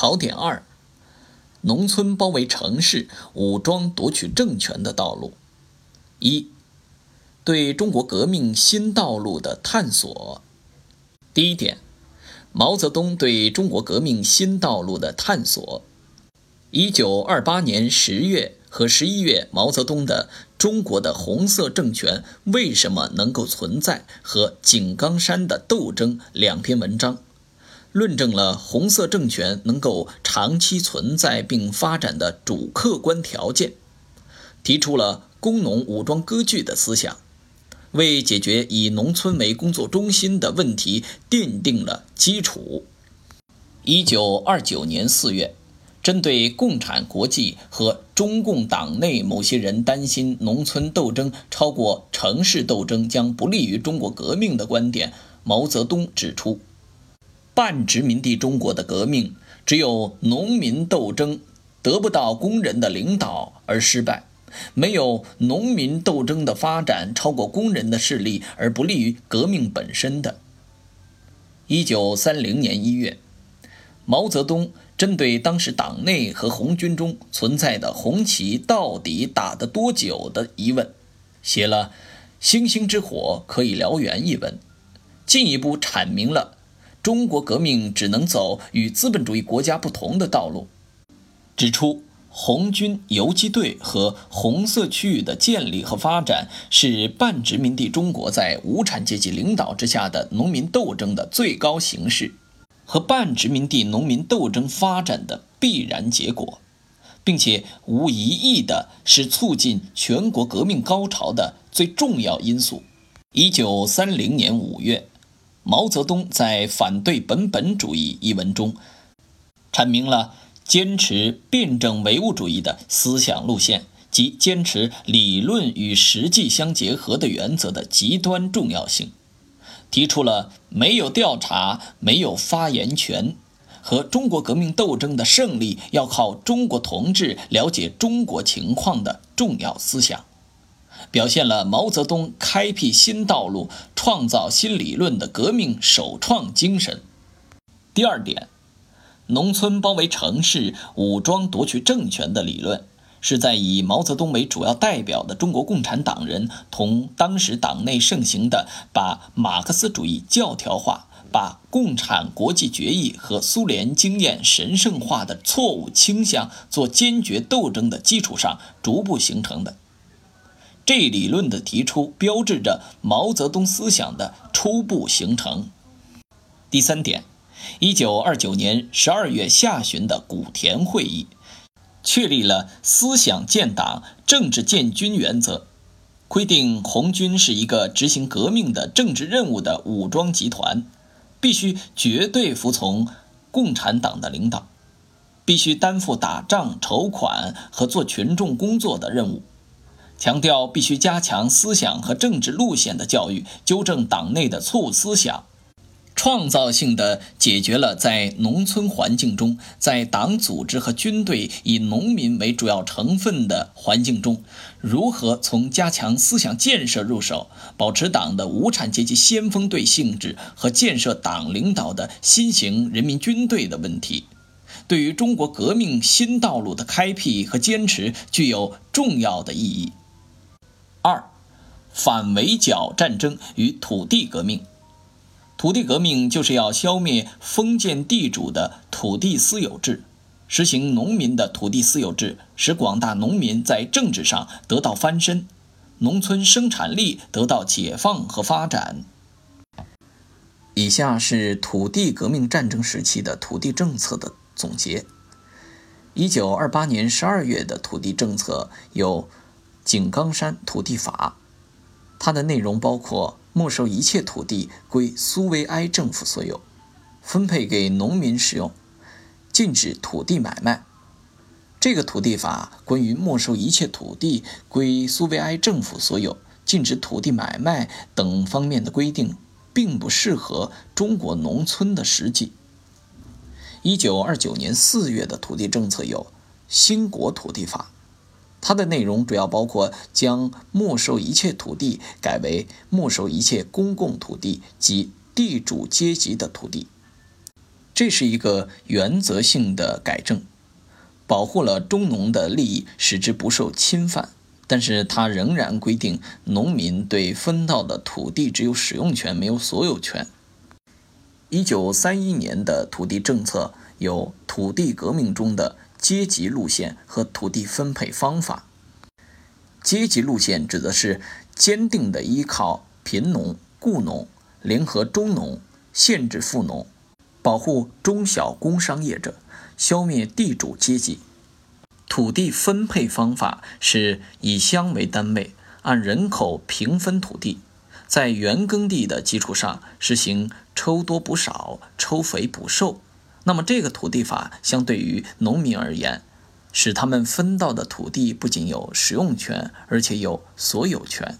考点二：农村包围城市、武装夺取政权的道路。一、对中国革命新道路的探索。第一点，毛泽东对中国革命新道路的探索。一九二八年十月和十一月，毛泽东的《中国的红色政权为什么能够存在》和《井冈山的斗争》两篇文章。论证了红色政权能够长期存在并发展的主客观条件，提出了工农武装割据的思想，为解决以农村为工作中心的问题奠定了基础。一九二九年四月，针对共产国际和中共党内某些人担心农村斗争超过城市斗争将不利于中国革命的观点，毛泽东指出。半殖民地中国的革命，只有农民斗争得不到工人的领导而失败，没有农民斗争的发展超过工人的势力而不利于革命本身的。一九三零年一月，毛泽东针对当时党内和红军中存在的红旗到底打得多久的疑问，写了《星星之火可以燎原》一文，进一步阐明了。中国革命只能走与资本主义国家不同的道路，指出红军游击队和红色区域的建立和发展是半殖民地中国在无产阶级领导之下的农民斗争的最高形式，和半殖民地农民斗争发展的必然结果，并且无疑义的是促进全国革命高潮的最重要因素。一九三零年五月。毛泽东在《反对本本主义》一文中，阐明了坚持辩证唯物主义的思想路线及坚持理论与实际相结合的原则的极端重要性，提出了没有调查、没有发言权和中国革命斗争的胜利要靠中国同志了解中国情况的重要思想。表现了毛泽东开辟新道路、创造新理论的革命首创精神。第二点，农村包围城市、武装夺取政权的理论，是在以毛泽东为主要代表的中国共产党人同当时党内盛行的把马克思主义教条化、把共产国际决议和苏联经验神圣化的错误倾向做坚决斗争的基础上逐步形成的。这一理论的提出，标志着毛泽东思想的初步形成。第三点，一九二九年十二月下旬的古田会议，确立了思想建党、政治建军原则，规定红军是一个执行革命的政治任务的武装集团，必须绝对服从共产党的领导，必须担负打仗、筹款和做群众工作的任务。强调必须加强思想和政治路线的教育，纠正党内的错误思想，创造性的解决了在农村环境中，在党组织和军队以农民为主要成分的环境中，如何从加强思想建设入手，保持党的无产阶级先锋队性质和建设党领导的新型人民军队的问题，对于中国革命新道路的开辟和坚持具有重要的意义。二，反围剿战争与土地革命。土地革命就是要消灭封建地主的土地私有制，实行农民的土地私有制，使广大农民在政治上得到翻身，农村生产力得到解放和发展。以下是土地革命战争时期的土地政策的总结。一九二八年十二月的土地政策有。井冈山土地法，它的内容包括没收一切土地归苏维埃政府所有，分配给农民使用，禁止土地买卖。这个土地法关于没收一切土地归苏维埃政府所有、禁止土地买卖等方面的规定，并不适合中国农村的实际。一九二九年四月的土地政策有兴国土地法。它的内容主要包括将没收一切土地改为没收一切公共土地及地主阶级的土地。这是一个原则性的改正，保护了中农的利益，使之不受侵犯。但是它仍然规定，农民对分到的土地只有使用权，没有所有权。一九三一年的土地政策有土地革命中的阶级路线和土地分配方法。阶级路线指的是坚定的依靠贫农、雇农联合中农，限制富农，保护中小工商业者，消灭地主阶级。土地分配方法是以乡为单位，按人口平分土地，在原耕地的基础上实行抽多补少、抽肥补瘦。那么，这个土地法相对于农民而言，使他们分到的土地不仅有使用权，而且有所有权。